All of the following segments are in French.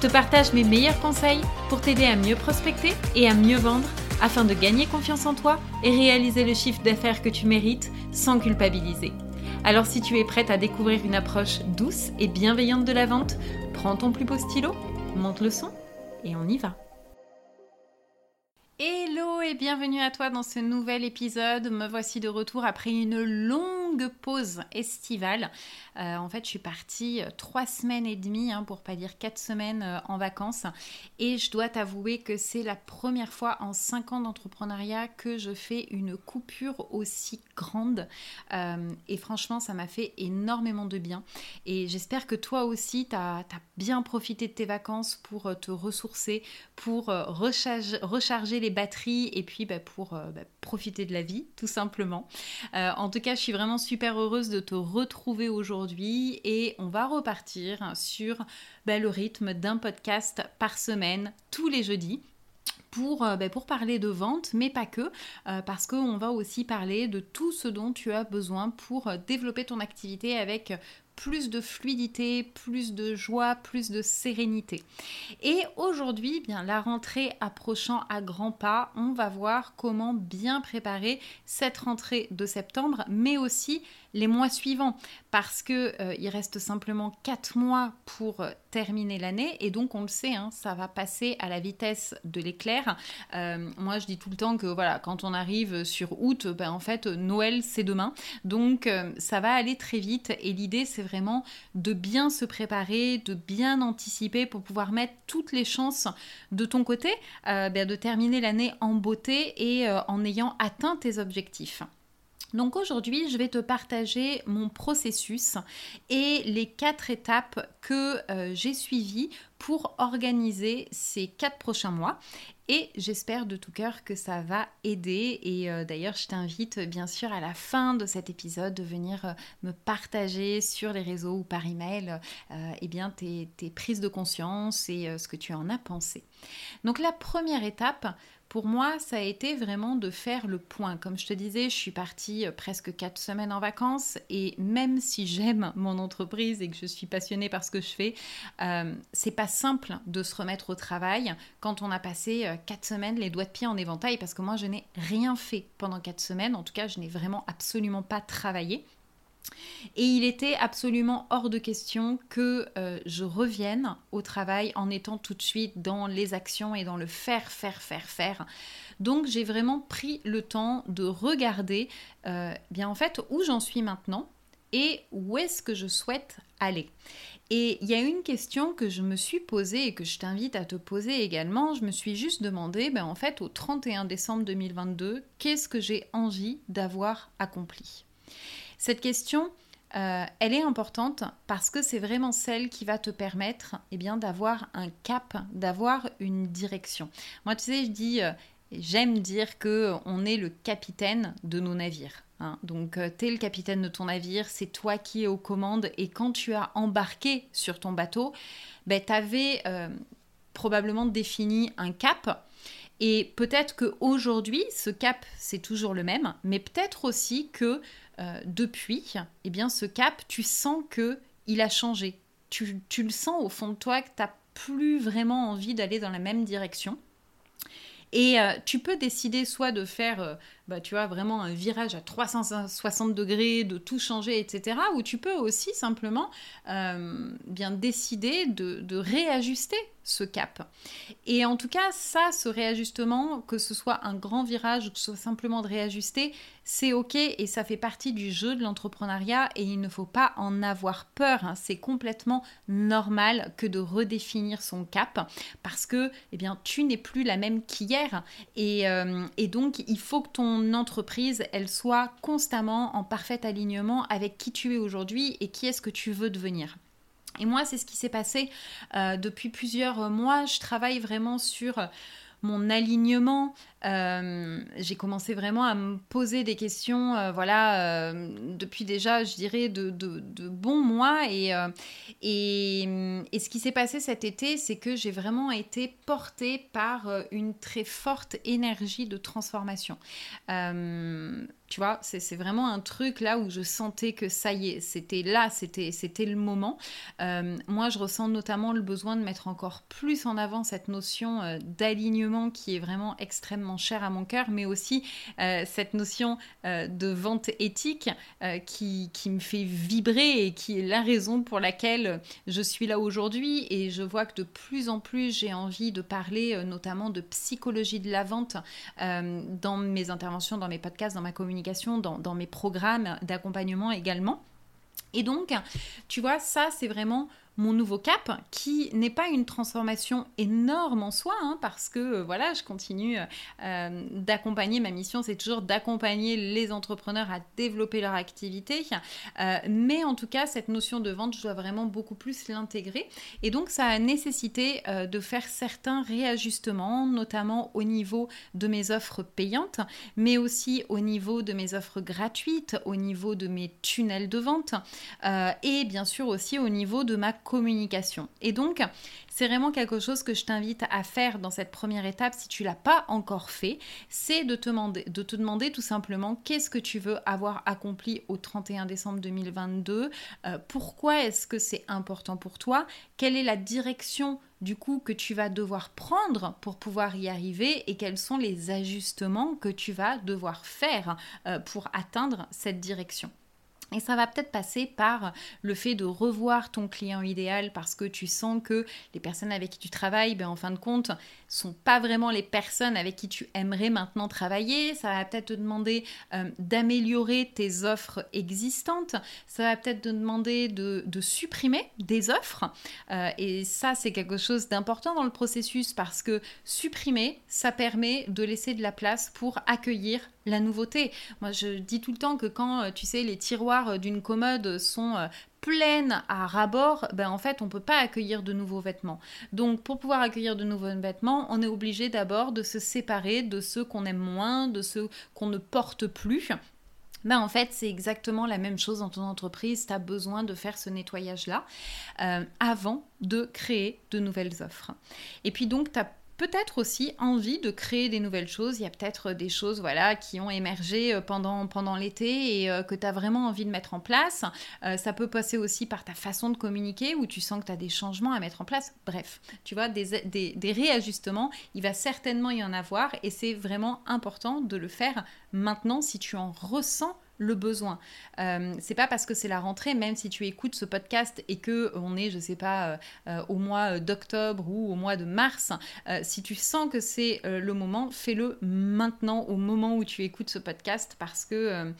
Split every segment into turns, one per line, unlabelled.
Je te partage mes meilleurs conseils pour t'aider à mieux prospecter et à mieux vendre afin de gagner confiance en toi et réaliser le chiffre d'affaires que tu mérites sans culpabiliser. Alors si tu es prête à découvrir une approche douce et bienveillante de la vente, prends ton plus beau stylo, monte le son et on y va. Hello et bienvenue à toi dans ce nouvel épisode. Me voici de retour après une longue pause estivale. Euh, en fait, je suis partie euh, trois semaines et demie, hein, pour pas dire quatre semaines euh, en vacances. Et je dois t'avouer que c'est la première fois en cinq ans d'entrepreneuriat que je fais une coupure aussi grande. et franchement, ça m'a fait énormément de bien. Et j'espère que toi aussi, tu as, bien profité de tes vacances pour te ressourcer, pour recharger, les batteries et puis bah, pour bah, profiter de la vie, tout simplement. En tout cas, je suis vraiment super heureuse de te retrouver aujourd'hui et on va repartir sur bah, le rythme d'un podcast par semaine tous les jeudis pour, euh, pour, parler de vente, mais pas que, parce qu'on va aussi parler de tout ce dont tu as besoin pour développer ton activité avec plus de fluidité, plus de joie, plus de sérénité. Et aujourd'hui, eh bien la rentrée approchant à grands pas, on va voir comment bien préparer cette rentrée de septembre, mais aussi les mois suivants parce que euh, il reste simplement 4 mois pour euh, terminer l'année et donc on le sait hein, ça va passer à la vitesse de l'éclair. Euh, moi je dis tout le temps que voilà quand on arrive sur août ben, en fait Noël c'est demain. Donc ça va aller très vite et l'idée c'est vraiment de bien se préparer de bien anticiper pour pouvoir mettre toutes les chances de ton côté ben, de terminer l'année en beauté et en ayant atteint tes objectifs donc aujourd'hui, je vais te partager mon processus et les quatre étapes que euh, j'ai suivies pour organiser ces quatre prochains mois. Et j'espère de tout cœur que ça va aider. Et euh, d'ailleurs, je t'invite bien sûr à la fin de cet épisode de venir euh, me partager sur les réseaux ou par email eh bien, tes, tes, prises de conscience et ce que tu en as pensé. Donc la première étape, pour moi, ça a été vraiment de faire le point. Comme je te disais, je suis partie euh, presque quatre semaines en vacances et même si j'aime mon entreprise et que je suis passionnée par ce que je fais, euh, c'est pas simple de se remettre au travail quand on a passé euh, quatre semaines les doigts de pied en éventail parce que moi, je n'ai rien fait pendant quatre semaines. En tout cas, je n'ai vraiment absolument pas travaillé. Et il était absolument hors de question que euh, je revienne au travail en étant tout de suite dans les actions et dans le faire, faire, faire, faire. Donc j'ai vraiment pris le temps de regarder euh, bien en fait où j'en suis maintenant et où est-ce que je souhaite aller. Et il y a une question que je me suis posée et que je t'invite à te poser également. Je me suis juste demandé, ben en fait, au 31 décembre 2022, qu'est-ce que j'ai envie d'avoir accompli? Cette question, euh, elle est importante parce que c'est vraiment celle qui va te permettre eh bien, d'avoir un cap, d'avoir une direction. Moi, tu sais, je dis, euh, j'aime dire que on est le capitaine de nos navires. Hein. Donc, euh, tu es le capitaine de ton navire, c'est toi qui es aux commandes et quand tu as embarqué sur ton bateau, ben, tu avais probablement défini un cap. Et peut-être qu'aujourd'hui, ce cap, c'est toujours le même, mais peut-être aussi que euh, depuis, eh bien, ce cap, tu sens que il a changé. Tu, tu le sens au fond de toi que tu n'as plus vraiment envie d'aller dans la même direction. Et euh, tu peux décider soit de faire, euh, bah, tu vois, vraiment un virage à 360 degrés, de tout changer, etc. Ou tu peux aussi simplement bien décider de, de réajuster ce cap. Et en tout cas, ça, ce réajustement, que ce soit un grand virage ou que ce soit simplement de réajuster, c'est ok et ça fait partie du jeu de l'entrepreneuriat et il ne faut pas en avoir peur. Hein. C'est complètement normal que de redéfinir son cap parce que eh bien, tu n'es plus la même qu'hier et, euh, et donc il faut que ton entreprise, elle soit constamment en parfait alignement avec qui tu es aujourd'hui et qui est-ce que tu veux devenir. Et moi, c'est ce qui s'est passé depuis plusieurs mois. Je travaille vraiment sur mon alignement. Euh, j'ai commencé vraiment à me poser des questions, euh, voilà, euh, depuis déjà, je dirais, de, bons mois. Et, et, et, ce qui s'est passé cet été, c'est que j'ai vraiment été portée par une très forte énergie de transformation. tu vois, c'est vraiment un truc là où je sentais que ça y est, c'était là, c'était le moment. moi, je ressens notamment le besoin de mettre encore plus en avant cette notion d'alignement qui est vraiment extrêmement cher à mon cœur, mais aussi euh, cette notion euh, de vente éthique euh, qui, qui, me fait vibrer et qui est la raison pour laquelle je suis là aujourd'hui. Et je vois que de plus en plus, j'ai envie de parler notamment de psychologie de la vente dans mes interventions, dans mes podcasts, dans ma communication, dans, dans mes programmes d'accompagnement également. Et donc, tu vois, ça, c'est vraiment mon nouveau cap, qui n'est pas une transformation énorme en soi, hein, parce que euh, voilà, je continue euh, d'accompagner, ma mission c'est toujours d'accompagner les entrepreneurs à développer leur activité, euh, mais en tout cas, cette notion de vente, je dois vraiment beaucoup plus l'intégrer, et donc ça a nécessité de faire certains réajustements, notamment au niveau de mes offres payantes, mais aussi au niveau de mes offres gratuites, au niveau de mes tunnels de vente, et bien sûr aussi au niveau de ma communication. Et donc, c'est vraiment quelque chose que je t'invite à faire dans cette première étape si tu l'as pas encore fait, c'est de te demander, tout simplement qu'est-ce que tu veux avoir accompli au 31 décembre 2022, euh, pourquoi est-ce que c'est important pour toi, quelle est la direction du coup que tu vas devoir prendre pour pouvoir y arriver et quels sont les ajustements que tu vas devoir faire euh, pour atteindre cette direction. Et ça va peut-être passer par le fait de revoir ton client idéal parce que tu sens que les personnes avec qui tu travailles, ben, en fin de compte, sont pas vraiment les personnes avec qui tu aimerais maintenant travailler. Ça va peut-être te demander euh, d'améliorer tes offres existantes. Ça va peut-être te demander de, supprimer des offres. Euh, et ça, c'est quelque chose d'important dans le processus parce que supprimer, ça permet de laisser de la place pour accueillir la nouveauté. Moi, je dis tout le temps que quand, euh, tu sais, les tiroirs d'une commode sont pleine à rabord, ben en fait, on ne peut pas accueillir de nouveaux vêtements. Donc, pour pouvoir accueillir de nouveaux vêtements, on est obligé d'abord de se séparer de ceux qu'on aime moins, de ceux qu'on ne porte plus. Ben en fait, c'est exactement la même chose dans ton entreprise. Tu as besoin de faire ce nettoyage-là euh, avant de créer de nouvelles offres. Et puis donc, tu as peut-être aussi envie de créer des nouvelles choses. Il y a peut-être des choses voilà, qui ont émergé euh, pendant, pendant l'été et euh, que tu as vraiment envie de mettre en place. Euh, ça peut passer aussi par ta façon de communiquer où tu sens que tu as des changements à mettre en place. Bref, tu vois, des, des réajustements, il va certainement y en avoir et c'est vraiment important de le faire maintenant si tu en ressens le besoin. Euh, c'est pas parce que c'est la rentrée, même si tu écoutes ce podcast et que on est, je sais pas, euh, euh, au mois d'octobre ou au mois de mars, si tu sens que c'est le moment, fais-le maintenant, au moment où tu écoutes ce podcast, parce que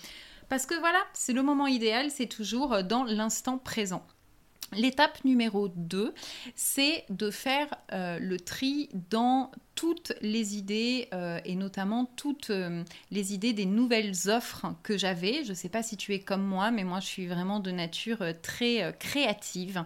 parce que voilà, c'est le moment idéal, c'est toujours dans l'instant présent. L'étape numéro 2, c'est de faire le tri dans toutes les idées euh, et notamment toutes euh, les idées des nouvelles offres que j'avais. Je ne sais pas si tu es comme moi, mais moi je suis vraiment de nature euh, très créative.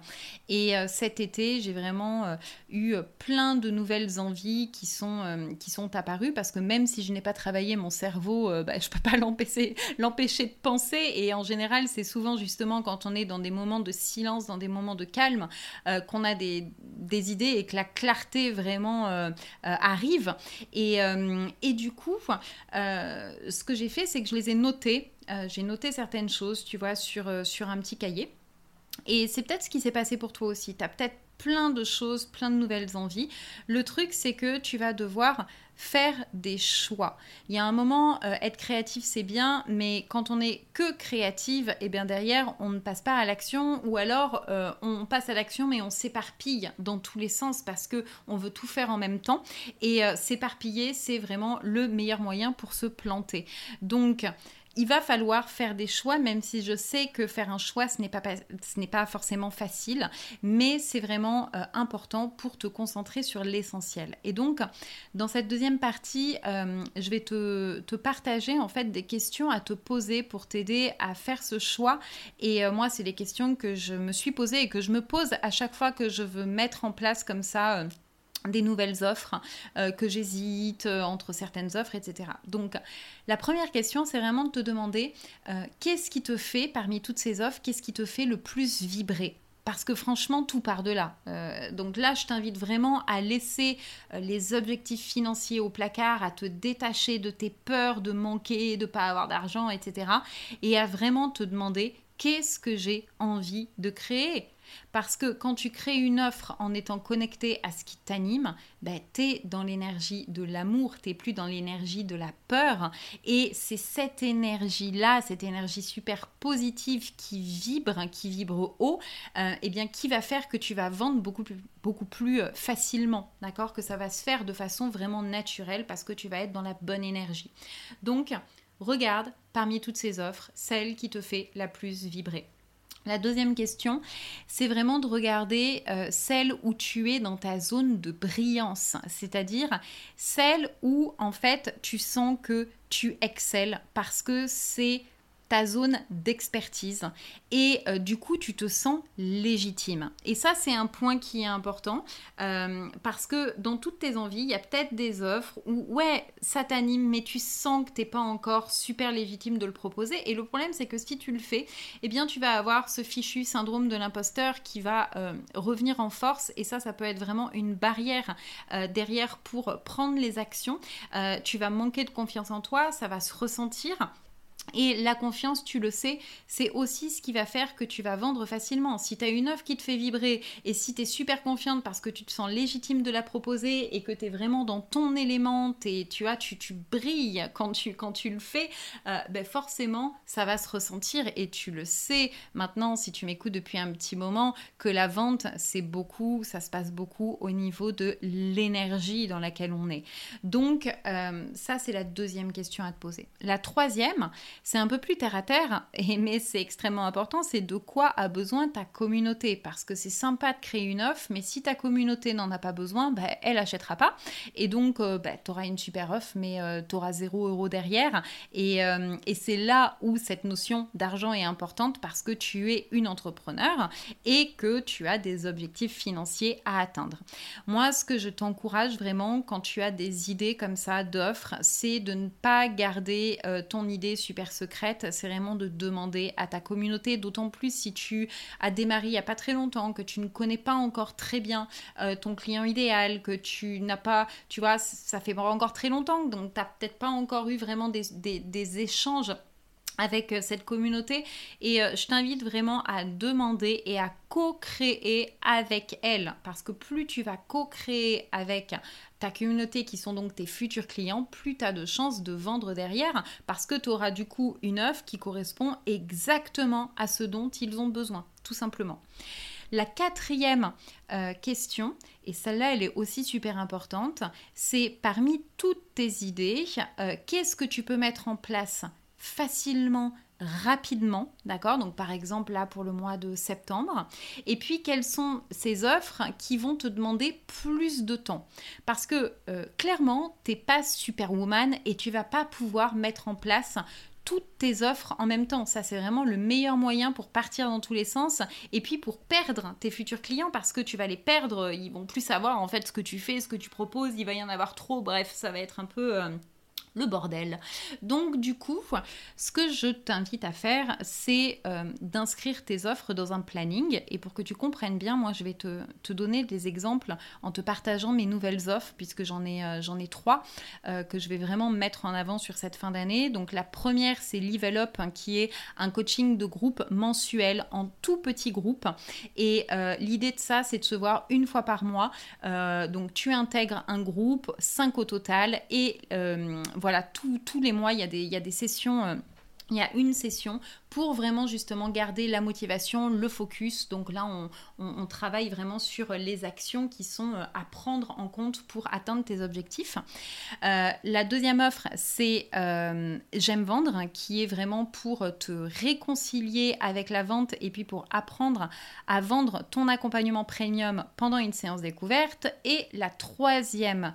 Et cet été, j'ai vraiment eu plein de nouvelles envies qui sont, qui sont apparues parce que même si je n'ai pas travaillé mon cerveau, bah, je ne peux pas l'empêcher, l'empêcher de penser. Et en général, c'est souvent justement quand on est dans des moments de silence, dans des moments de calme, qu'on a des, des, idées et que la clarté vraiment arrive. Et, euh, et du coup, euh, ce que j'ai fait, c'est que je les ai notés. Euh, j'ai noté certaines choses, tu vois, sur, sur un petit cahier. Et c'est peut-être ce qui s'est passé pour toi aussi. Tu as peut-être plein de choses, plein de nouvelles envies. Le truc, c'est que tu vas devoir faire des choix. Il y a un moment, euh, être créatif, c'est bien, mais quand on est que créative, et eh bien derrière, on ne passe pas à l'action, ou alors euh, on passe à l'action, mais on s'éparpille dans tous les sens parce que on veut tout faire en même temps. Et euh, s'éparpiller, c'est vraiment le meilleur moyen pour se planter. Donc, il va falloir faire des choix, même si je sais que faire un choix, ce n'est pas, forcément facile, mais c'est vraiment euh, important pour te concentrer sur l'essentiel. Et donc, dans cette deuxième partie, euh, je vais te, partager en fait des questions à te poser pour t'aider à faire ce choix. Et euh, moi, c'est les questions que je me suis posées et que je me pose à chaque fois que je veux mettre en place comme ça des nouvelles offres, euh, que j'hésite euh, entre certaines offres, etc. Donc la première question, c'est vraiment de te demander euh, qu'est-ce qui te fait, parmi toutes ces offres, qu'est-ce qui te fait le plus vibrer? Parce que franchement, tout part de là. donc là, je t'invite vraiment à laisser les objectifs financiers au placard, à te détacher de tes peurs de manquer, de pas avoir d'argent, etc. Et à vraiment te demander qu'est-ce que j'ai envie de créer? Parce que quand tu crées une offre en étant connecté à ce qui t'anime, ben, tu es dans l'énergie de l'amour, tu plus dans l'énergie de la peur. Et c'est cette énergie-là, cette énergie super positive qui vibre, qui vibre haut, euh, eh bien, qui va faire que tu vas vendre beaucoup plus, beaucoup plus euh, facilement, d'accord? Que ça va se faire de façon vraiment naturelle parce que tu vas être dans la bonne énergie. Donc, regarde parmi toutes ces offres, celle qui te fait la plus vibrer. La deuxième question, c'est vraiment de regarder euh, celle où tu es dans ta zone de brillance, c'est-à-dire celle où en fait tu sens que tu excelles parce que c'est zone d'expertise et euh, du coup tu te sens légitime. Et ça c'est un point qui est important euh, parce que dans toutes tes envies, il y a peut-être des offres où ouais ça t'anime mais tu sens que t'es pas encore super légitime de le proposer et le problème c'est que si tu le fais, eh bien tu vas avoir ce fichu syndrome de l'imposteur qui va euh, revenir en force et ça ça peut être vraiment une barrière derrière pour prendre les actions. tu vas manquer de confiance en toi, ça va se ressentir et la confiance, tu le sais, c'est aussi ce qui va faire que tu vas vendre facilement. Si tu as une offre qui te fait vibrer et si tu es super confiante parce que tu te sens légitime de la proposer et que tu es vraiment dans ton élément, et tu, as, tu, brilles quand tu, quand tu le fais, euh, ben forcément, ça va se ressentir et tu le sais maintenant, si tu m'écoutes depuis un petit moment, que la vente, c'est beaucoup, ça se passe beaucoup au niveau de l'énergie dans laquelle on est. Donc, euh, ça, c'est la deuxième question à te poser. La troisième, c'est un peu plus terre à terre, mais c'est extrêmement important, c'est de quoi a besoin ta communauté. Parce que c'est sympa de créer une offre, mais si ta communauté n'en a pas besoin, bah, elle achètera pas. Et donc, euh, bah, tu auras une super offre, mais euh, tu auras zéro euro derrière. Et, euh, et c'est là où cette notion d'argent est importante parce que tu es une entrepreneur et que tu as des objectifs financiers à atteindre. Moi, ce que je t'encourage vraiment quand tu as des idées comme ça d'offres, c'est de ne pas garder ton idée super secrète, c'est vraiment de demander à ta communauté, d'autant plus si tu as démarré il n'y a pas très longtemps, que tu ne connais pas encore très bien euh, ton client idéal, que tu n'as pas, tu vois, ça fait encore très longtemps, donc tu n'as peut-être pas encore eu vraiment des, des échanges avec euh, cette communauté. Et euh, je t'invite vraiment à demander et à co-créer avec elle. Parce que plus tu vas co-créer avec ta communauté qui sont donc tes futurs clients, plus tu as de chances de vendre derrière. Parce que tu auras du coup une offre qui correspond exactement à ce dont ils ont besoin, tout simplement. La quatrième euh, question, et celle-là elle est aussi super importante, c'est parmi toutes tes idées, qu'est-ce que tu peux mettre en place facilement rapidement, d'accord? Donc par exemple là pour le mois de septembre. Et puis quelles sont ces offres qui vont te demander plus de temps? Parce que euh, clairement, t'es pas superwoman et tu vas pas pouvoir mettre en place toutes tes offres en même temps. Ça, c'est vraiment le meilleur moyen pour partir dans tous les sens et puis pour perdre tes futurs clients parce que tu vas les perdre. Ils vont plus savoir en fait ce que tu fais, ce que tu proposes. Il va y en avoir trop. Bref, ça va être un peu. Euh, le bordel. Donc du coup, ce que je t'invite à faire, c'est euh, d'inscrire tes offres dans un planning. Et pour que tu comprennes bien, moi, je vais te, donner des exemples en te partageant mes nouvelles offres, puisque j'en ai, euh, trois euh, que je vais vraiment mettre en avant sur cette fin d'année. Donc la première, c'est Level Up, hein, qui est un coaching de groupe mensuel en tout petit groupe. Et l'idée de ça, c'est de se voir une fois par mois. donc tu intègres un groupe, cinq au total, et voilà, tous les mois, il y, a des, il y a des sessions. Il y a une session pour vraiment justement garder la motivation, le focus. Donc là, on, travaille vraiment sur les actions qui sont euh, à prendre en compte pour atteindre tes objectifs. Euh, la deuxième offre, c'est euh, J'aime vendre, qui est vraiment pour te réconcilier avec la vente et puis pour apprendre à vendre ton accompagnement premium pendant une séance découverte. Et la troisième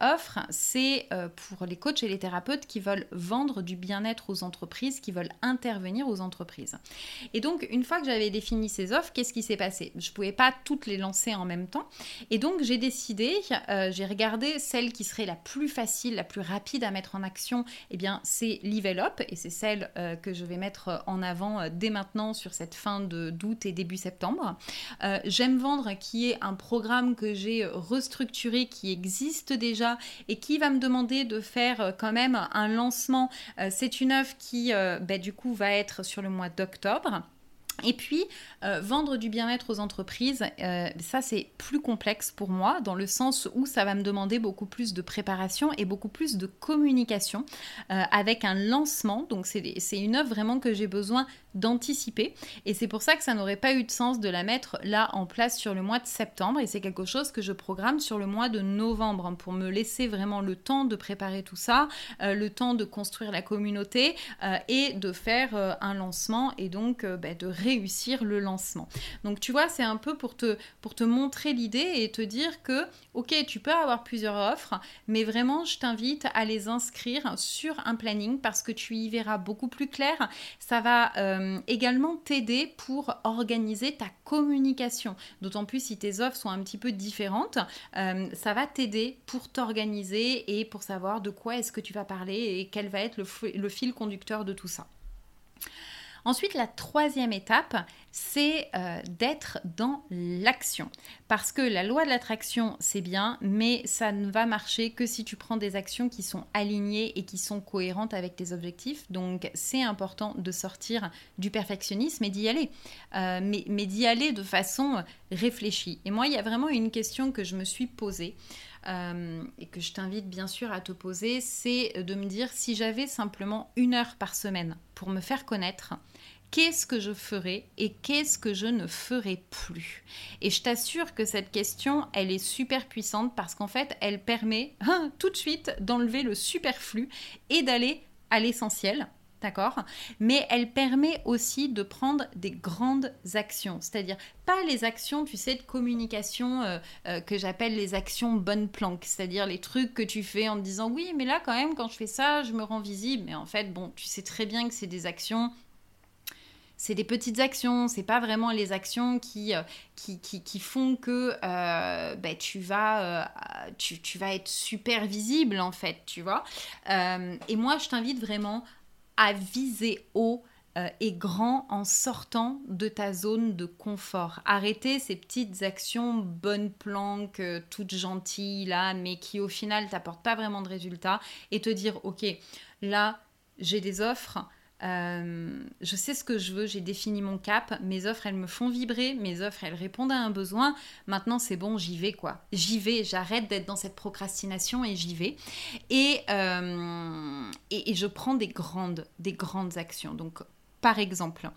offre, c'est pour les coachs et les thérapeutes qui veulent vendre du bien-être aux entreprises, qui veulent intervenir aux entreprises. Et donc, une fois que j'avais défini ces offres, qu'est-ce qui s'est passé? Je ne pouvais pas toutes les lancer en même temps. Et donc, j'ai décidé, euh, j'ai regardé celle qui serait la plus facile, la plus rapide à mettre en action. eh bien, c'est Livelop et c'est celle euh, que je vais mettre en avant euh, dès maintenant sur cette fin d'août et début septembre. J'aime vendre qui est un programme que j'ai restructuré, qui existe déjà et qui va me demander de faire quand même un lancement. c'est une offre qui, ben, du coup, va être sur le mois d'octobre. Et puis, euh, vendre du bien-être aux entreprises, euh, ça c'est plus complexe pour moi, dans le sens où ça va me demander beaucoup plus de préparation et beaucoup plus de communication euh, avec un lancement. Donc c'est une œuvre vraiment que j'ai besoin d'anticiper. Et c'est pour ça que ça n'aurait pas eu de sens de la mettre là en place sur le mois de septembre. Et c'est quelque chose que je programme sur le mois de novembre hein, pour me laisser vraiment le temps de préparer tout ça, le temps de construire la communauté et de faire un lancement et donc bah, de réussir le lancement. Donc tu vois, c'est un peu pour te, pour te montrer l'idée et te dire que, ok, tu peux avoir plusieurs offres, mais vraiment, je t'invite à les inscrire sur un planning parce que tu y verras beaucoup plus clair. Ça va euh, également t'aider pour organiser ta communication. D'autant plus si tes offres sont un petit peu différentes, euh, ça va t'aider pour t'organiser et pour savoir de quoi est-ce que tu vas parler et quel va être le fil conducteur de tout ça. Ensuite, la troisième étape, c'est euh, d'être dans l'action. Parce que la loi de l'attraction, c'est bien, mais ça ne va marcher que si tu prends des actions qui sont alignées et qui sont cohérentes avec tes objectifs. Donc, c'est important de sortir du perfectionnisme et d'y aller. Euh, mais, d'y aller de façon réfléchie. Et moi, il y a vraiment une question que je me suis posée. Euh, et que je t'invite bien sûr à te poser, c'est de me dire si j'avais simplement une heure par semaine pour me faire connaître, qu'est-ce que je ferai et qu'est-ce que je ne ferai plus Et je t'assure que cette question, elle est super puissante parce qu'en fait, elle permet hein, tout de suite d'enlever le superflu et d'aller à l'essentiel. D'accord? Mais elle permet aussi de prendre des grandes actions, c'est-à-dire pas les actions, tu sais, de communication euh, euh, que j'appelle les actions bonne planque, c'est-à-dire les trucs que tu fais en te disant oui, mais là quand même, quand je fais ça, je me rends visible. Mais en fait, bon, tu sais très bien que c'est des actions c'est des petites actions, c'est pas vraiment les actions qui, euh, qui, qui, font que euh, ben, tu, vas, euh, tu, vas être super visible en fait, tu vois. et moi, je t'invite vraiment à viser haut et grand en sortant de ta zone de confort. Arrêter ces petites actions bonnes planques, toutes gentilles là, mais qui au final t'apportent pas vraiment de résultats et te dire ok, là j'ai des offres, euh, je sais ce que je veux, j'ai défini mon cap, mes offres elles me font vibrer, mes offres elles répondent à un besoin. Maintenant c'est bon, j'y vais quoi. J'y vais, j'arrête d'être dans cette procrastination et j'y vais. Et, euh, et, et, je prends des grandes, des grandes actions. Donc par exemple,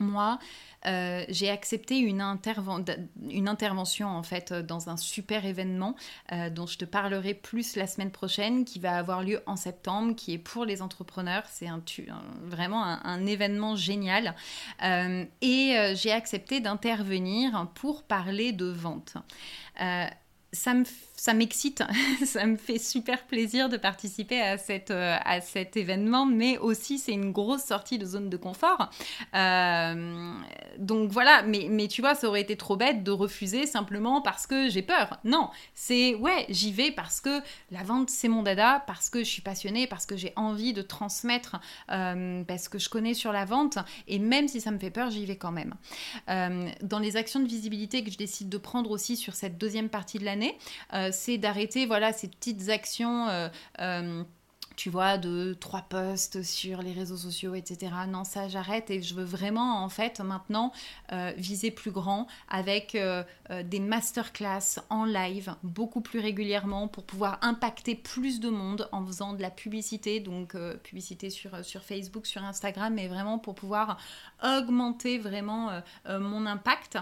moi, euh, j'ai accepté une, intervention en fait dans un super événement euh, dont je te parlerai plus la semaine prochaine, qui va avoir lieu en septembre, qui est pour les entrepreneurs. C'est vraiment un, événement génial. Euh, et j'ai accepté d'intervenir pour parler de vente ça me ça m'excite, ça me fait super plaisir de participer à, euh, à cet événement, mais aussi c'est une grosse sortie de zone de confort. Euh, donc voilà, mais, mais tu vois, ça aurait été trop bête de refuser simplement parce que j'ai peur. Non, c'est ouais, j'y vais parce que la vente c'est mon dada, parce que je suis passionnée, parce que j'ai envie de transmettre, euh, parce que je connais sur la vente, et même si ça me fait peur, j'y vais quand même. dans les actions de visibilité que je décide de prendre aussi sur cette deuxième partie de l'année, c'est d'arrêter voilà ces petites actions euh, euh, tu vois, de trois posts sur les réseaux sociaux, etc. Non, ça j'arrête et je veux vraiment en fait maintenant euh, viser plus grand avec euh, euh, des masterclass en live beaucoup plus régulièrement pour pouvoir impacter plus de monde en faisant de la publicité, donc publicité sur, sur Facebook, sur Instagram, mais vraiment pour pouvoir augmenter vraiment mon impact.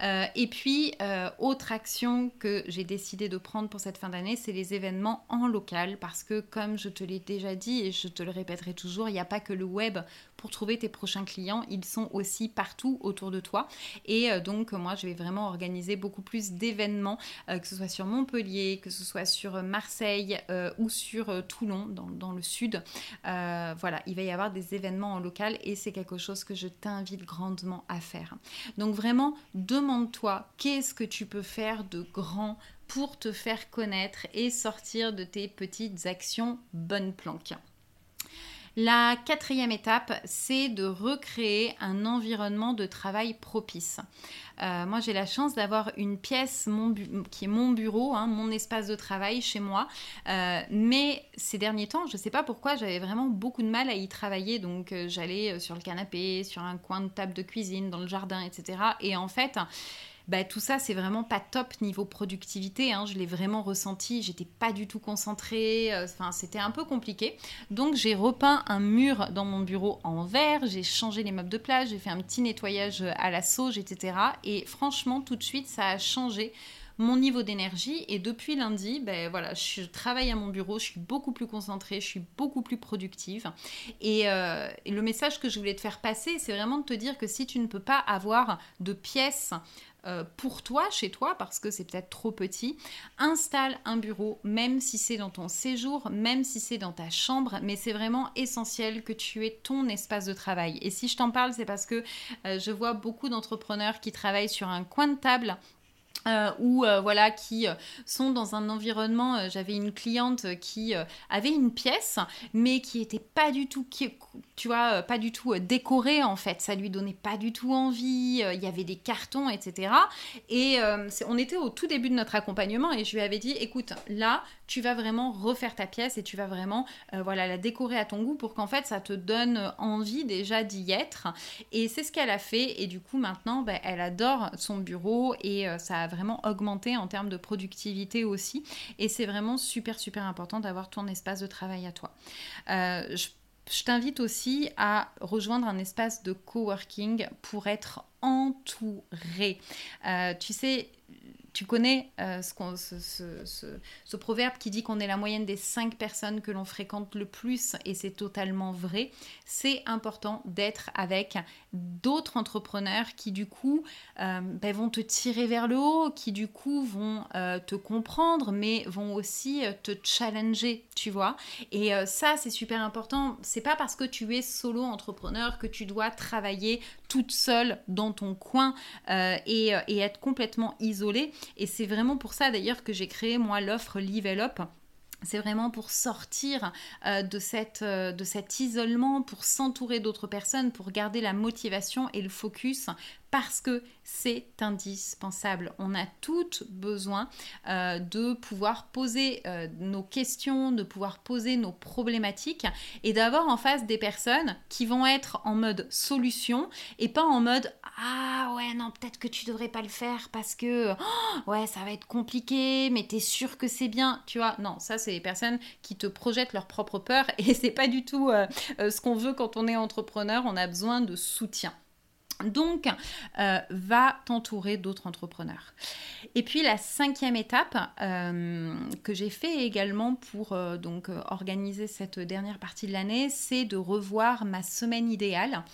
et puis, autre action que j'ai décidé de prendre pour cette fin d'année, c'est les événements en local parce que comme je te l'ai déjà dit et je te le répéterai toujours, il n'y a pas que le web pour trouver tes prochains clients, ils sont aussi partout autour de toi. Et euh, donc moi, je vais vraiment organiser beaucoup plus d'événements, euh, que ce soit sur Montpellier, que ce soit sur Marseille euh, ou sur Toulon, dans, le sud. voilà, il va y avoir des événements en local et c'est quelque chose que je t'invite grandement à faire. Donc vraiment, demande-toi qu'est-ce que tu peux faire de grand pour te faire connaître et sortir de tes petites actions bonnes planques. La quatrième étape, c'est de recréer un environnement de travail propice. Euh, moi, j'ai la chance d'avoir une pièce qui est mon bureau, hein, mon espace de travail chez moi. Euh, mais ces derniers temps, je ne sais pas pourquoi, j'avais vraiment beaucoup de mal à y travailler. Donc, euh, j'allais sur le canapé, sur un coin de table de cuisine, dans le jardin, etc. Et en fait, bah, tout ça, c'est vraiment pas top niveau productivité. Hein. je l'ai vraiment ressenti. J'étais pas du tout concentrée. Euh, enfin, c'était un peu compliqué. Donc, j'ai repeint un mur dans mon bureau en verre. J'ai changé les meubles de place. J'ai fait un petit nettoyage à la sauge, etc. Et franchement, tout de suite, ça a changé mon niveau d'énergie et depuis lundi, ben voilà, je travaille à mon bureau, je suis beaucoup plus concentrée, je suis beaucoup plus productive. Euh, et le message que je voulais te faire passer, c'est vraiment de te dire que si tu ne peux pas avoir de pièces euh, pour toi, chez toi, parce que c'est peut-être trop petit, installe un bureau, même si c'est dans ton séjour, même si c'est dans ta chambre, mais c'est vraiment essentiel que tu aies ton espace de travail. Et si je t'en parle, c'est parce que euh, je vois beaucoup d'entrepreneurs qui travaillent sur un coin de table euh, ou euh, voilà qui euh, sont dans un environnement j'avais une cliente qui avait une pièce mais qui était pas du tout tu vois pas du tout décorée en fait. Ça lui donnait pas du tout envie il y avait des cartons etc et on était au tout début de notre accompagnement et je lui avais dit écoute là tu vas vraiment refaire ta pièce et tu vas vraiment voilà la décorer à ton goût pour qu'en fait ça te donne envie déjà d'y être. Et c'est ce qu'elle a fait. Et du coup maintenant ben, elle adore son bureau et ça a vraiment augmenté en termes de productivité aussi. Et c'est vraiment super, super important d'avoir ton espace de travail à toi. Euh, je, t'invite aussi à rejoindre un espace de coworking pour être entouré. Euh, tu sais, tu connais euh, ce, proverbe qui dit qu'on est la moyenne des cinq personnes que l'on fréquente le plus et c'est totalement vrai. C'est important d'être avec d'autres entrepreneurs qui du coup euh, ben, vont te tirer vers le haut, qui du coup vont euh, te comprendre mais vont aussi te challenger, tu vois. Et ça c'est super important. C'est pas parce que tu es solo entrepreneur que tu dois travailler toute seule dans ton coin et, et être complètement isolée. Et c'est vraiment pour ça d'ailleurs que j'ai créé moi l'offre Level Up. C'est vraiment pour sortir euh, de, cette, euh, cet isolement, pour s'entourer d'autres personnes, pour garder la motivation et le focus parce que c'est indispensable. On a toutes besoin euh, de pouvoir poser nos questions, de pouvoir poser nos problématiques et d'avoir en face des personnes qui vont être en mode solution et pas en mode ah ouais non peut-être que tu devrais pas le faire parce que oh, ouais ça va être compliqué mais t'es sûr que c'est bien tu vois non ça c'est les personnes qui te projettent leur propre peur et c'est pas du tout euh, ce qu'on veut quand on est entrepreneur on a besoin de soutien donc, euh, va t'entourer d'autres entrepreneurs. Et puis la cinquième étape euh, que j'ai fait également pour euh, donc organiser cette dernière partie de l'année, c'est de revoir ma semaine idéale.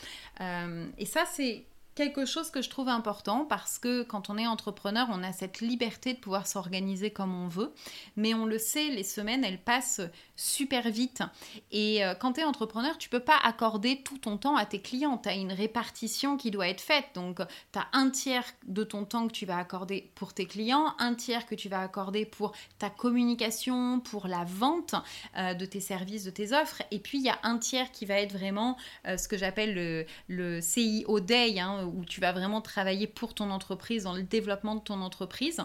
et ça, c'est quelque chose que je trouve important parce que quand on est entrepreneur, on a cette liberté de pouvoir s'organiser comme on veut. Mais on le sait, les semaines, elles passent super vite. Et euh, quand tu es entrepreneur, tu peux pas accorder tout ton temps à tes clients. Tu as une répartition qui doit être faite. Donc, tu as un tiers de ton temps que tu vas accorder pour tes clients, un tiers que tu vas accorder pour ta communication, pour la vente euh, de tes services, de tes offres. Et puis, il y a un tiers qui va être vraiment euh, ce que j'appelle le, le CIO Day. Hein, où tu vas vraiment travailler pour ton entreprise, dans le développement de ton entreprise.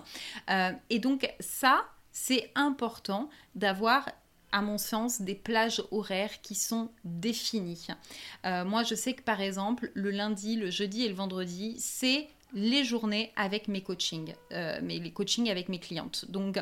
Euh, et donc ça, c'est important d'avoir à mon sens, des plages horaires qui sont définies. Euh, moi, je sais que par exemple, le lundi, le jeudi et le vendredi, c'est les journées avec mes coachings, euh, les coachings avec mes clientes. Donc,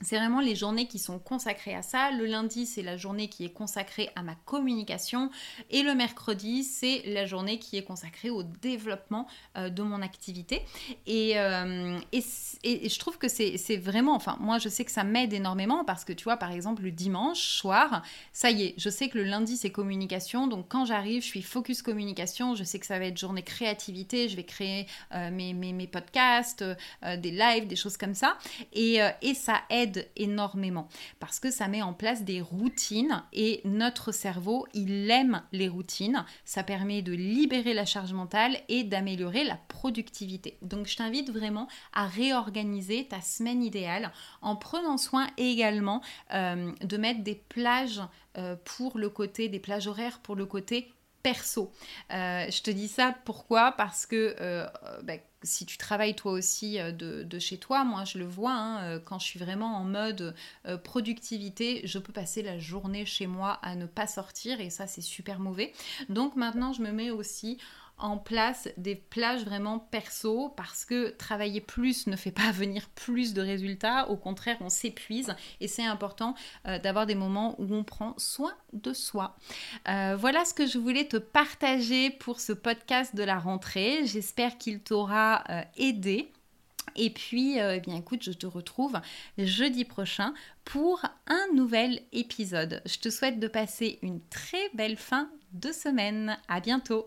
c'est vraiment les journées qui sont consacrées à ça. Le lundi, c'est la journée qui est consacrée à ma communication. Et le mercredi, c'est la journée qui est consacrée au développement euh, de mon activité. Euh, et, et, je trouve que c'est vraiment, enfin, moi, je sais que ça m'aide énormément parce que, tu vois, par exemple, le dimanche soir, ça y est, je sais que le lundi, c'est communication. Donc, quand j'arrive, je suis focus communication. Je sais que ça va être journée créativité. Je vais créer euh, mes, mes, mes, podcasts, des lives, des choses comme ça. Et, et ça aide énormément parce que ça met en place des routines et notre cerveau, il aime les routines. Ça permet de libérer la charge mentale et d'améliorer la productivité. Donc je t'invite vraiment à réorganiser ta semaine idéale en prenant soin également euh, de mettre des plages euh, pour le côté, des plages horaires pour le côté perso. Euh, je te dis ça pourquoi? Parce que bah, si tu travailles toi aussi euh, de, chez toi, moi je le vois, hein, quand je suis vraiment en mode productivité, je peux passer la journée chez moi à ne pas sortir et ça c'est super mauvais. Donc maintenant je me mets aussi en place des plages vraiment perso parce que travailler plus ne fait pas venir plus de résultats. Au contraire, on s'épuise et c'est important euh, d'avoir des moments où on prend soin de soi. Euh, voilà ce que je voulais te partager pour ce podcast de la rentrée. J'espère qu'il t'aura euh, aidé. Et puis, eh bien écoute, je te retrouve jeudi prochain pour un nouvel épisode. Je te souhaite de passer une très belle fin de semaine. À bientôt.